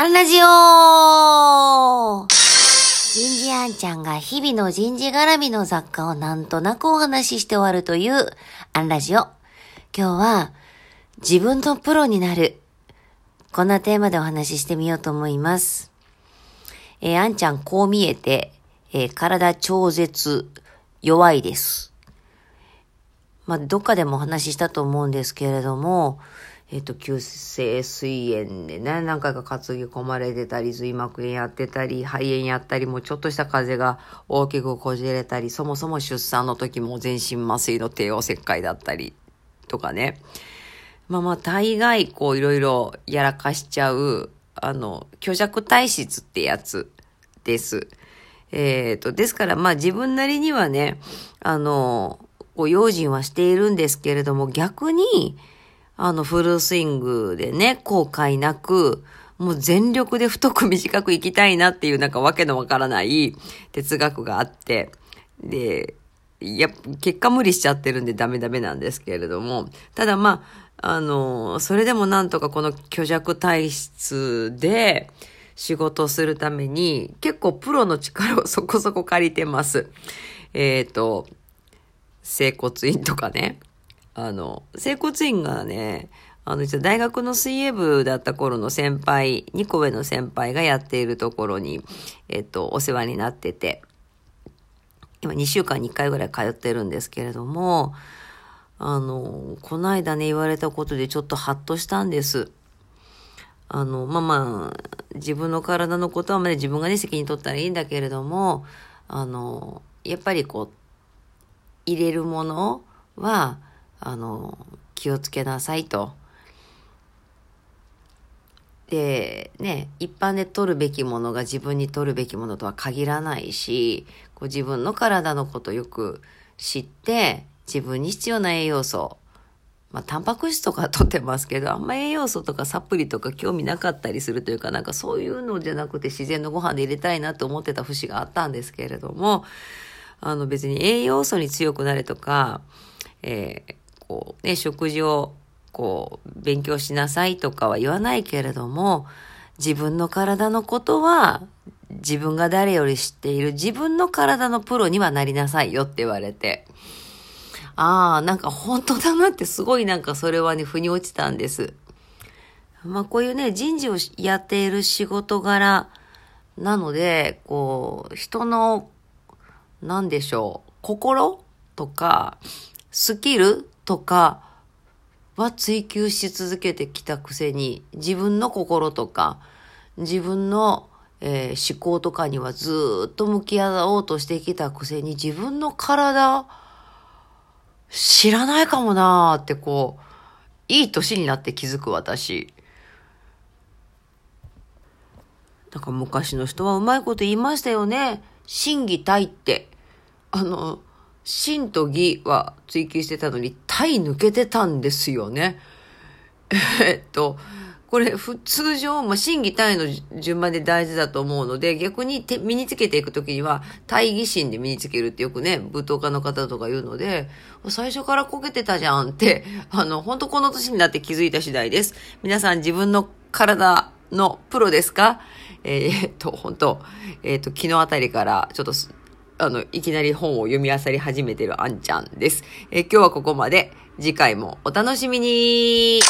アンラジオ人事アンちゃんが日々の人事絡みの雑貨をなんとなくお話しして終わるというアンラジオ。今日は自分のプロになる。こんなテーマでお話ししてみようと思います。えー、あんちゃんこう見えて、えー、体超絶弱いです。まあ、どっかでもお話ししたと思うんですけれども、えっ、と、急性膵炎でね、何回か担ぎ込まれてたり、髄膜炎やってたり、肺炎やったり、もうちょっとした風邪が大きくこじれたり、そもそも出産の時も全身麻酔の帝王切開だったり、とかね。まあまあ、大概、こう、いろいろやらかしちゃう、あの、虚弱体質ってやつです。えっ、ー、と、ですから、まあ自分なりにはね、あの、こう、用心はしているんですけれども、逆に、あの、フルスイングでね、後悔なく、もう全力で太く短く生きたいなっていうなんかわけのわからない哲学があって、で、いや、結果無理しちゃってるんでダメダメなんですけれども、ただまあ、あの、それでもなんとかこの虚弱体質で仕事するために結構プロの力をそこそこ借りてます。えっ、ー、と、整骨院とかね。あの、整骨院がね、あの、大学の水泳部だった頃の先輩、2個上の先輩がやっているところに、えっと、お世話になってて、今2週間に1回ぐらい通ってるんですけれども、あの、こないだね、言われたことでちょっとハッとしたんです。あの、まあまあ、自分の体のことはまだ自分がね、責任取ったらいいんだけれども、あの、やっぱりこう、入れるものは、あの、気をつけなさいと。で、ね、一般で取るべきものが自分に取るべきものとは限らないし、こう自分の体のことをよく知って、自分に必要な栄養素、まあ、タンパク質とか取ってますけど、あんま栄養素とかサプリとか興味なかったりするというか、なんかそういうのじゃなくて自然のご飯で入れたいなと思ってた節があったんですけれども、あの別に栄養素に強くなれとか、えー、こうね、食事をこう勉強しなさいとかは言わないけれども、自分の体のことは自分が誰より知っている自分の体のプロにはなりなさいよって言われて。ああ、なんか本当だなってすごいなんかそれはね、腑に落ちたんです。まあこういうね、人事をやっている仕事柄なので、こう、人の、なんでしょう、心とか、スキルとかは追求し続けてきたくせに、自分の心とか、自分の、えー、思考とかにはずっと向き合おうとしてきたくせに、自分の体、知らないかもなーってこう、いい年になって気づく私。なんか昔の人はうまいこと言いましたよね。心技体って。あの、真と義は追求してたのに、体抜けてたんですよね。えっと、これ、普通常、まあ、真偽体の順番で大事だと思うので、逆に身につけていくときには、体義心で身につけるってよくね、舞踏家の方とか言うので、最初からこけてたじゃんって、あの、本当この年になって気づいた次第です。皆さん自分の体のプロですか？えー、っと、本当えー、っと、昨日あたりから、ちょっとあの、いきなり本を読み漁り始めてるあんちゃんです。え今日はここまで。次回もお楽しみに